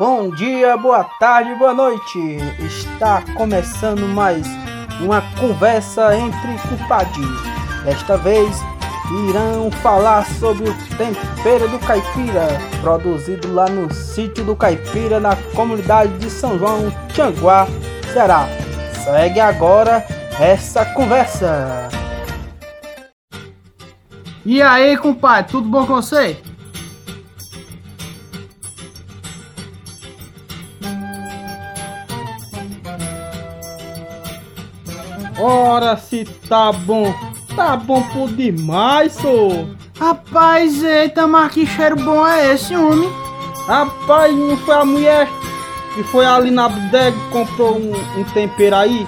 Bom dia, boa tarde, boa noite. Está começando mais uma conversa entre culpadinhos. Desta vez irão falar sobre o tempero do caipira, produzido lá no sítio do caipira, na comunidade de São João, Tianguá, Ceará. Segue agora essa conversa. E aí, compadre, tudo bom com você? Ora, se tá bom, tá bom por demais, sô. Rapaz, eita, mas que cheiro bom é esse, homem? Rapaz, não foi a mulher que foi ali na bodega e comprou um, um tempero aí?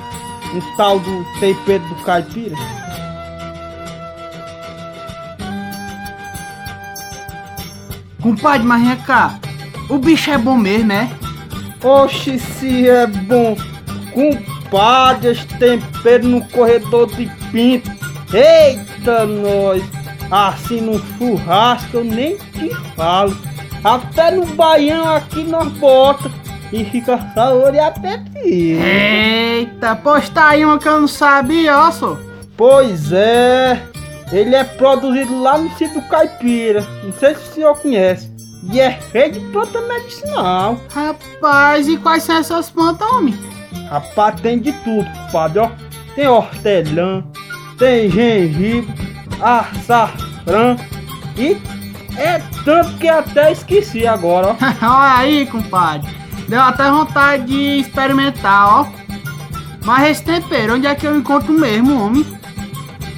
Um tal do tempero do caipira? Compadre, mas vem cá, o bicho é bom mesmo, é? Oxe, se é bom. Compadre, esse tempero no corredor de pinto. Eita, nós. Assim no churrasco eu nem te falo. Até no baião aqui nós bota. E fica sabor e apetite. Eita, pois tá aí uma que eu não sabia, ó, só. Pois é. Ele é produzido lá no sítio Caipira. Não sei se o senhor conhece. E é cheio de planta medicinal. Rapaz, e quais são essas plantas, homem? Rapaz, tem de tudo, compadre, ó. Tem hortelã, tem gengibre, açafrã e é tanto que até esqueci agora, ó. Olha aí, compadre. Deu até vontade de experimentar, ó. Mas esse tempero, onde é que eu encontro mesmo, homem?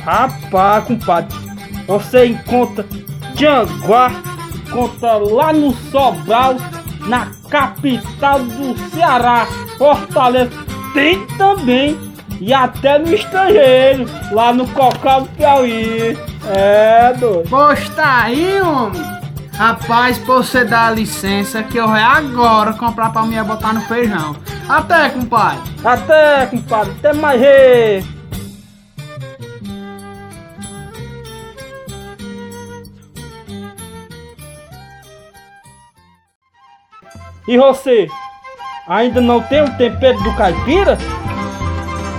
Rapaz, compadre, você encontra Tianguá, encontra lá no Sobral, na capital do Ceará, Fortaleza. Tem também, e até no estrangeiro, lá no Cocal do Piauí. É, doido. Pois tá aí, homem. Rapaz, você dar licença que eu vou agora comprar pra minha botar no feijão. Até, compadre. Até, compadre, até mais. Rei. E você? Ainda não tem o tempero do caipira?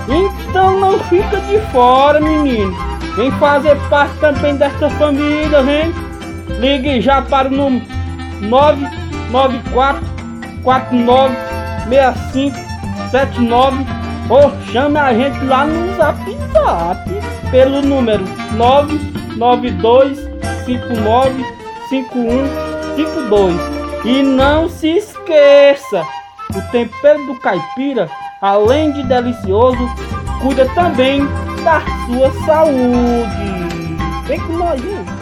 Então não fica de fora, menino. Vem fazer parte também desta família, vem. Ligue já para o número 994 49 65 79 ou chame a gente lá no Zap Zap pelo número 992 59 5152. E não se esqueça, o tempero do caipira, além de delicioso, cuida também da sua saúde. Vem com nós, hein?